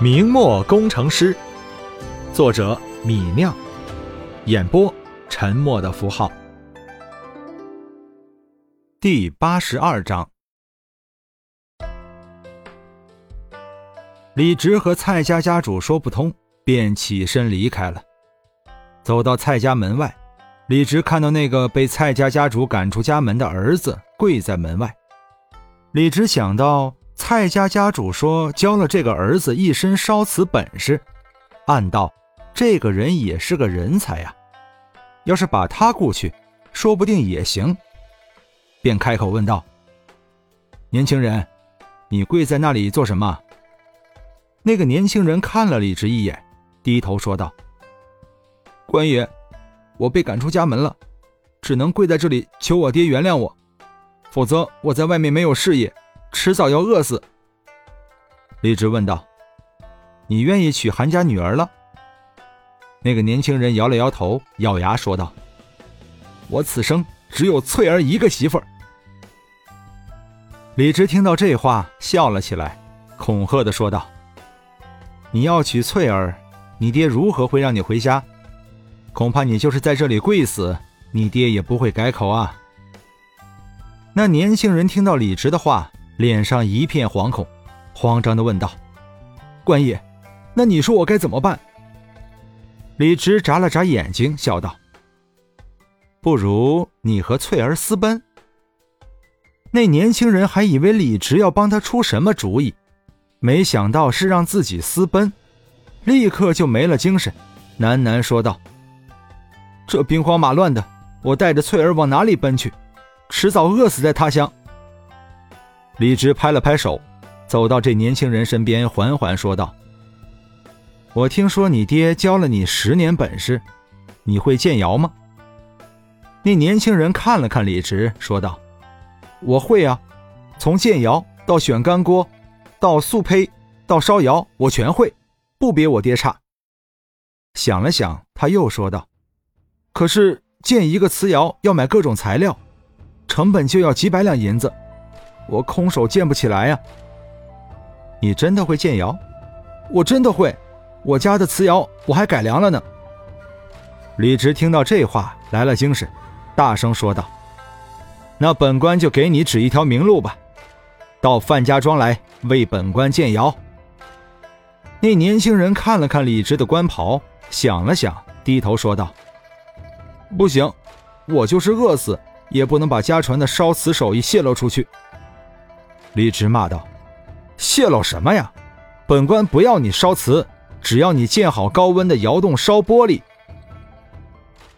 明末工程师，作者米酿，演播沉默的符号。第八十二章，李直和蔡家家主说不通，便起身离开了。走到蔡家门外，李直看到那个被蔡家家主赶出家门的儿子跪在门外，李直想到。蔡家家主说教了这个儿子一身烧瓷本事，暗道这个人也是个人才呀。要是把他雇去，说不定也行。便开口问道：“年轻人，你跪在那里做什么？”那个年轻人看了李直一眼，低头说道：“官爷，我被赶出家门了，只能跪在这里求我爹原谅我，否则我在外面没有事业。”迟早要饿死。李直问道：“你愿意娶韩家女儿了？”那个年轻人摇了摇头，咬牙说道：“我此生只有翠儿一个媳妇儿。”李直听到这话，笑了起来，恐吓的说道：“你要娶翠儿，你爹如何会让你回家？恐怕你就是在这里跪死，你爹也不会改口啊。”那年轻人听到李直的话。脸上一片惶恐，慌张的问道：“官爷，那你说我该怎么办？”李直眨了眨眼睛，笑道：“不如你和翠儿私奔。”那年轻人还以为李直要帮他出什么主意，没想到是让自己私奔，立刻就没了精神，喃喃说道：“这兵荒马乱的，我带着翠儿往哪里奔去？迟早饿死在他乡。”李直拍了拍手，走到这年轻人身边，缓缓说道：“我听说你爹教了你十年本事，你会建窑吗？”那年轻人看了看李直，说道：“我会啊，从建窑到选干锅，到速胚，到烧窑，我全会，不比我爹差。”想了想，他又说道：“可是建一个瓷窑要买各种材料，成本就要几百两银子。”我空手建不起来呀！你真的会建窑？我真的会，我家的瓷窑我还改良了呢。李直听到这话来了精神，大声说道：“那本官就给你指一条明路吧，到范家庄来为本官建窑。”那年轻人看了看李直的官袍，想了想，低头说道：“不行，我就是饿死也不能把家传的烧瓷手艺泄露出去。”李直骂道：“泄露什么呀？本官不要你烧瓷，只要你建好高温的窑洞烧玻璃。”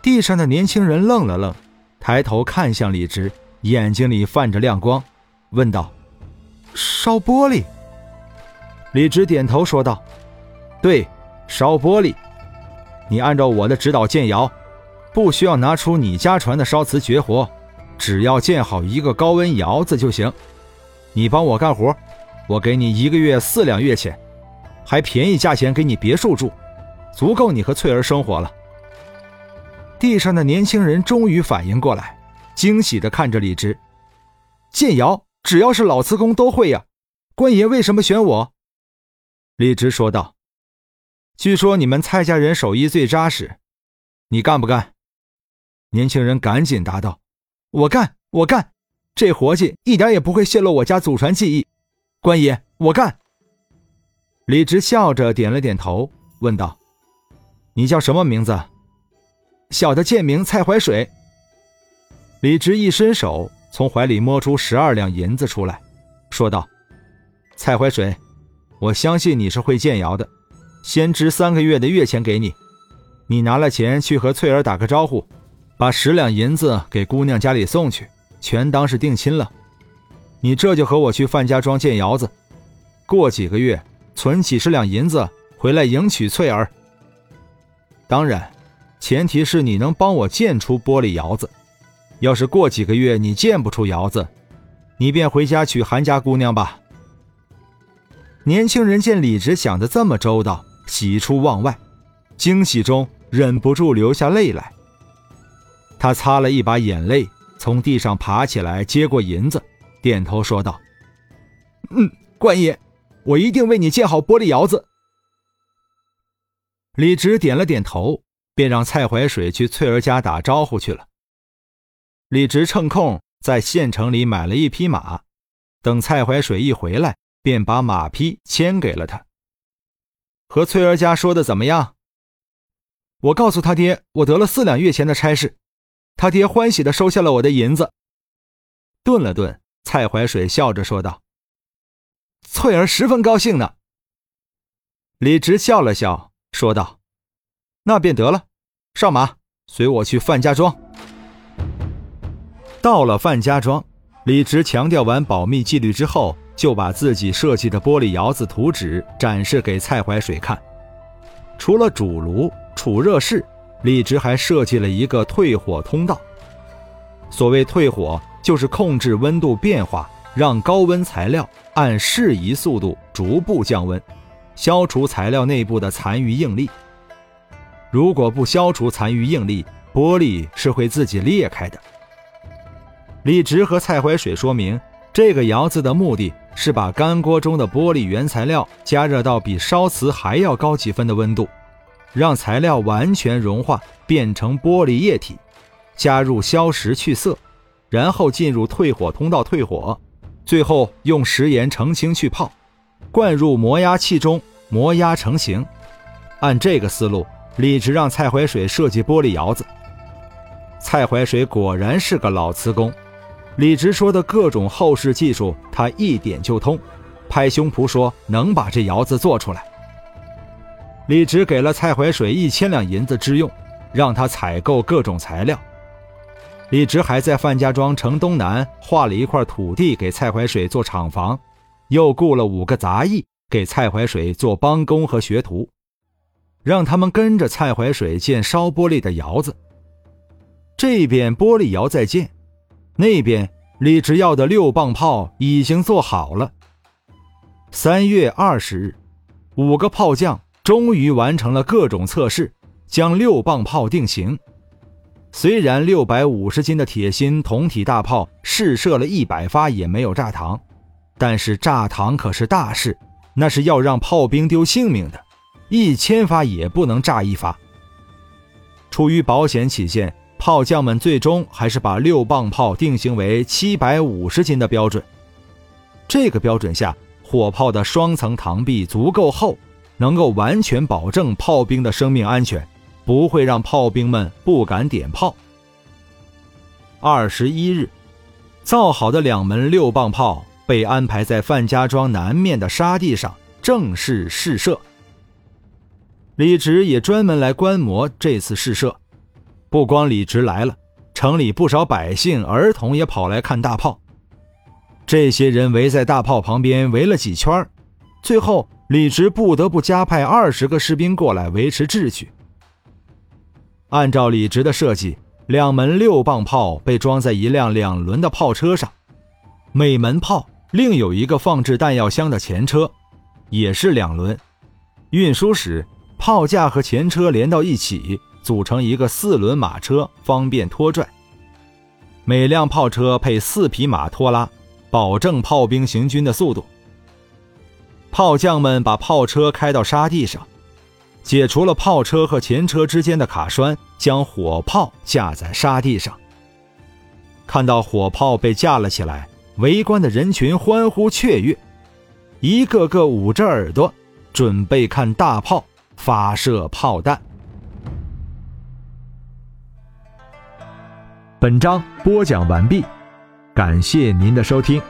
地上的年轻人愣了愣，抬头看向李直，眼睛里泛着亮光，问道：“烧玻璃？”李直点头说道：“对，烧玻璃。你按照我的指导建窑，不需要拿出你家传的烧瓷绝活，只要建好一个高温窑子就行。”你帮我干活，我给你一个月四两月钱，还便宜价钱给你别墅住，足够你和翠儿生活了。地上的年轻人终于反应过来，惊喜地看着李直：“建窑只要是老瓷工都会呀，官爷为什么选我？”李直说道：“据说你们蔡家人手艺最扎实，你干不干？”年轻人赶紧答道：“我干，我干。”这活计一点也不会泄露我家祖传技艺，官爷，我干。李直笑着点了点头，问道：“你叫什么名字？”小的贱名蔡怀水。李直一伸手，从怀里摸出十二两银子出来，说道：“蔡怀水，我相信你是会建窑的，先支三个月的月钱给你，你拿了钱去和翠儿打个招呼，把十两银子给姑娘家里送去。”全当是定亲了，你这就和我去范家庄建窑子，过几个月存几十两银子回来迎娶翠儿。当然，前提是你能帮我建出玻璃窑子。要是过几个月你建不出窑子，你便回家娶韩家姑娘吧。年轻人见李直想的这么周到，喜出望外，惊喜中忍不住流下泪来。他擦了一把眼泪。从地上爬起来，接过银子，点头说道：“嗯，官爷，我一定为你建好玻璃窑子，李直点了点头，便让蔡怀水去翠儿家打招呼去了。李直趁空在县城里买了一匹马，等蔡怀水一回来，便把马匹牵给了他。和翠儿家说的怎么样？我告诉他爹，我得了四两月钱的差事，他爹欢喜的收下了我的银子。顿了顿，蔡怀水笑着说道：“翠儿十分高兴呢。”李直笑了笑，说道：“那便得了，上马，随我去范家庄。”到了范家庄，李直强调完保密纪律之后，就把自己设计的玻璃窑子图纸展示给蔡怀水看。除了主炉、储热室，李直还设计了一个退火通道。所谓退火，就是控制温度变化，让高温材料按适宜速度逐步降温。消除材料内部的残余应力。如果不消除残余应力，玻璃是会自己裂开的。李直和蔡怀水说明，这个窑子的目的是把干锅中的玻璃原材料加热到比烧瓷还要高几分的温度，让材料完全融化变成玻璃液体，加入硝石去色，然后进入退火通道退火，最后用食盐澄清去泡，灌入磨压器中。磨压成型，按这个思路，李直让蔡怀水设计玻璃窑子。蔡怀水果然是个老瓷工，李直说的各种后世技术，他一点就通，拍胸脯说能把这窑子做出来。李直给了蔡怀水一千两银子支用，让他采购各种材料。李直还在范家庄城东南划了一块土地给蔡怀水做厂房，又雇了五个杂役。给蔡怀水做帮工和学徒，让他们跟着蔡怀水建烧玻璃的窑子。这边玻璃窑在建，那边李直要的六磅炮已经做好了。三月二十日，五个炮匠终于完成了各种测试，将六磅炮定型。虽然六百五十斤的铁心铜体大炮试射了一百发也没有炸膛，但是炸膛可是大事。那是要让炮兵丢性命的，一千发也不能炸一发。出于保险起见，炮将们最终还是把六磅炮定型为七百五十斤的标准。这个标准下，火炮的双层膛壁足够厚，能够完全保证炮兵的生命安全，不会让炮兵们不敢点炮。二十一日，造好的两门六磅炮。被安排在范家庄南面的沙地上正式试射。李直也专门来观摩这次试射。不光李直来了，城里不少百姓、儿童也跑来看大炮。这些人围在大炮旁边围了几圈，最后李直不得不加派二十个士兵过来维持秩序。按照李直的设计，两门六磅炮被装在一辆两轮的炮车上，每门炮。另有一个放置弹药箱的前车，也是两轮。运输时，炮架和前车连到一起，组成一个四轮马车，方便拖拽。每辆炮车配四匹马拖拉，保证炮兵行军的速度。炮匠们把炮车开到沙地上，解除了炮车和前车之间的卡栓，将火炮架在沙地上。看到火炮被架了起来。围观的人群欢呼雀跃，一个个捂着耳朵，准备看大炮发射炮弹。本章播讲完毕，感谢您的收听。